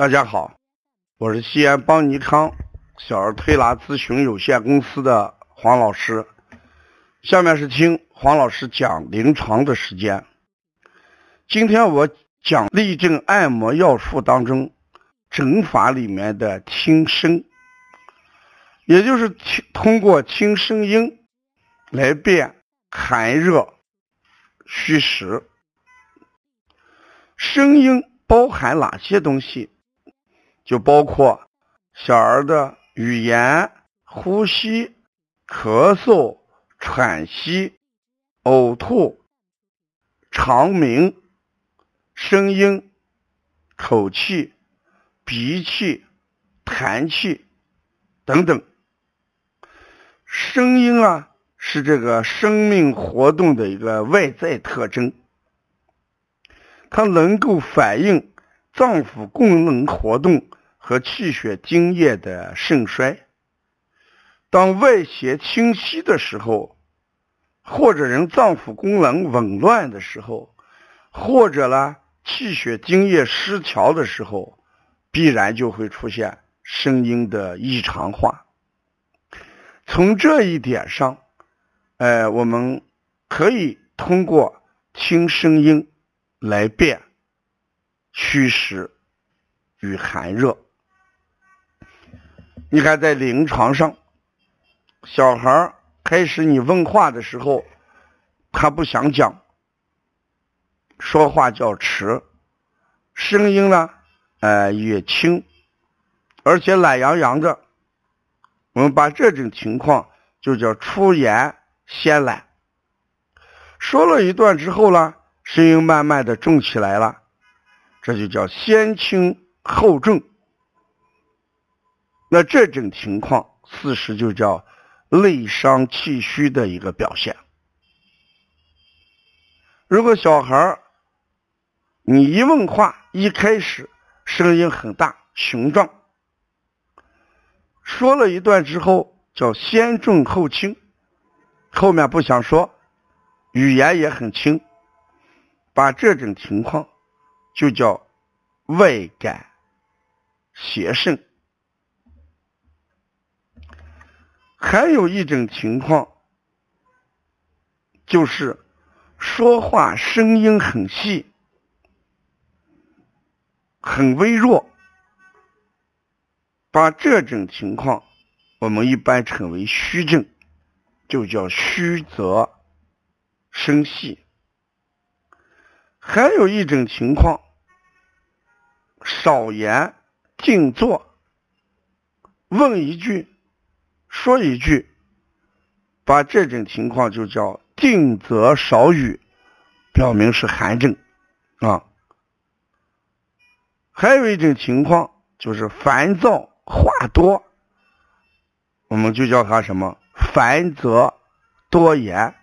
大家好，我是西安邦尼康小儿推拿咨询有限公司的黄老师。下面是听黄老师讲临床的时间。今天我讲立正按摩要术当中诊法里面的听声，也就是听通过听声音来辨寒热虚实。声音包含哪些东西？就包括小儿的语言、呼吸、咳嗽、喘息、呕吐、肠鸣、声音、口气、鼻气、痰气等等。声音啊，是这个生命活动的一个外在特征，它能够反映脏腑功能活动。和气血津液的盛衰，当外邪侵袭的时候，或者人脏腑功能紊乱的时候，或者呢气血津液失调的时候，必然就会出现声音的异常化。从这一点上，呃，我们可以通过听声音来辨虚实与寒热。你看，在临床上，小孩开始你问话的时候，他不想讲，说话较迟，声音呢，呃，也轻，而且懒洋洋的。我们把这种情况就叫出言先懒。说了一段之后呢，声音慢慢的重起来了，这就叫先轻后重。那这种情况，事实就叫内伤气虚的一个表现。如果小孩你一问话，一开始声音很大、雄壮，说了一段之后，叫先重后轻，后面不想说，语言也很轻，把这种情况就叫外感邪盛。还有一种情况，就是说话声音很细、很微弱，把这种情况我们一般称为虚症，就叫虚则声细。还有一种情况，少言静坐，问一句。说一句，把这种情况就叫定则少语，表明是寒症啊。还有一种情况就是烦躁话多，我们就叫他什么烦则多言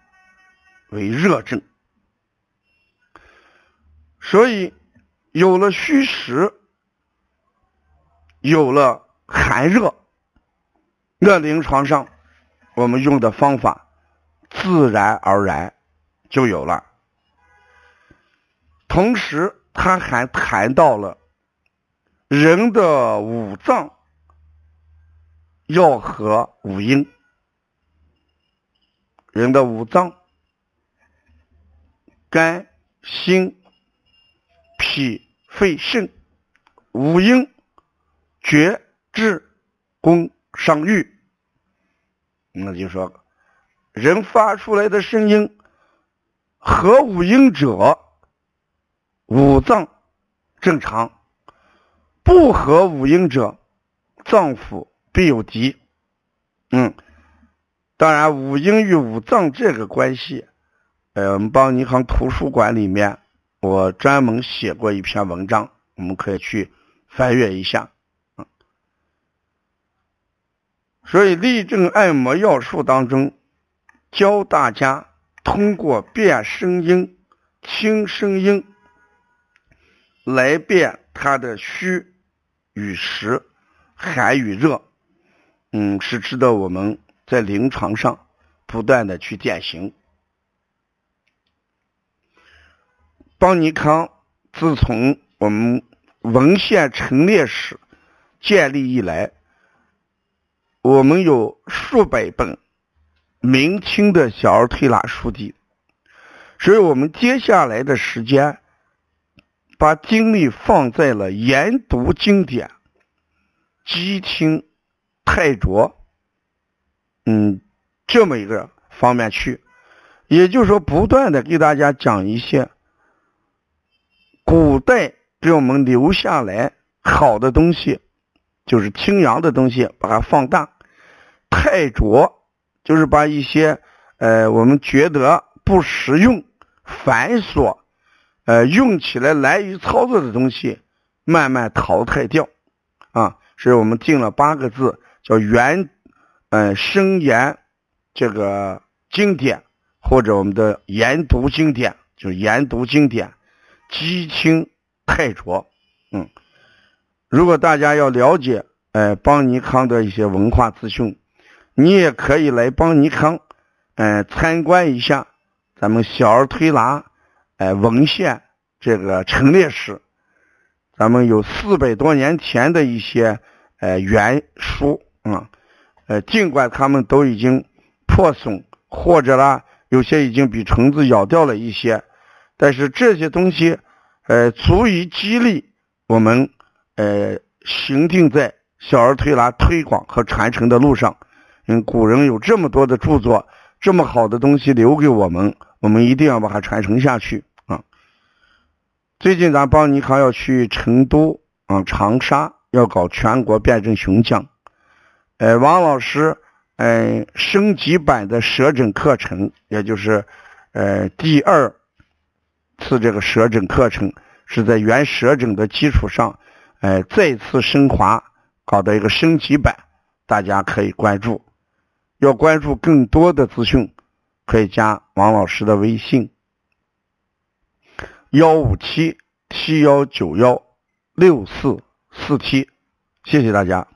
为热症。所以有了虚实，有了寒热。那临床上，我们用的方法自然而然就有了。同时，他还谈到了人的五脏要和五阴，人的五脏肝、心、脾、肺、肾，五阴厥、志、宫。伤郁，那就说，人发出来的声音合五音者，五脏正常；不合五音者，脏腑必有疾。嗯，当然，五音与五脏这个关系，呃，我们邦尼康图书馆里面，我专门写过一篇文章，我们可以去翻阅一下。所以，立正按摩要术当中，教大家通过辨声音、听声音来辨它的虚与实、寒与热。嗯，是值得我们在临床上不断的去践行。邦尼康自从我们文献陈列室建立以来，我们有数百本明清的小儿推拿书籍，所以我们接下来的时间把精力放在了研读经典、击听太拙，嗯，这么一个方面去，也就是说，不断的给大家讲一些古代。给我们留下来好的东西，就是清扬的东西，把它放大；太浊就是把一些呃我们觉得不实用、繁琐、呃用起来难于操作的东西，慢慢淘汰掉。啊，所以我们定了八个字，叫原嗯生研这个经典，或者我们的研读经典，就是研读经典，激清。太浊，嗯，如果大家要了解，哎，邦尼康的一些文化资讯，你也可以来邦尼康，哎，参观一下咱们小儿推拿，哎，文献这个陈列室，咱们有四百多年前的一些，哎，原书。啊，呃，尽管他们都已经破损，或者啦，有些已经被虫子咬掉了一些，但是这些东西。呃，足以激励我们，呃，行进在小儿推拿推广和传承的路上。嗯，古人有这么多的著作，这么好的东西留给我们，我们一定要把它传承下去啊！最近咱邦尼康要去成都啊，长沙要搞全国辩证雄讲，呃，王老师，嗯，升级版的舌诊课程，也就是呃第二。次这个舌诊课程是在原舌诊的基础上，哎，再次升华，搞的一个升级版，大家可以关注。要关注更多的资讯，可以加王老师的微信：幺五七七幺九幺六四四七。谢谢大家。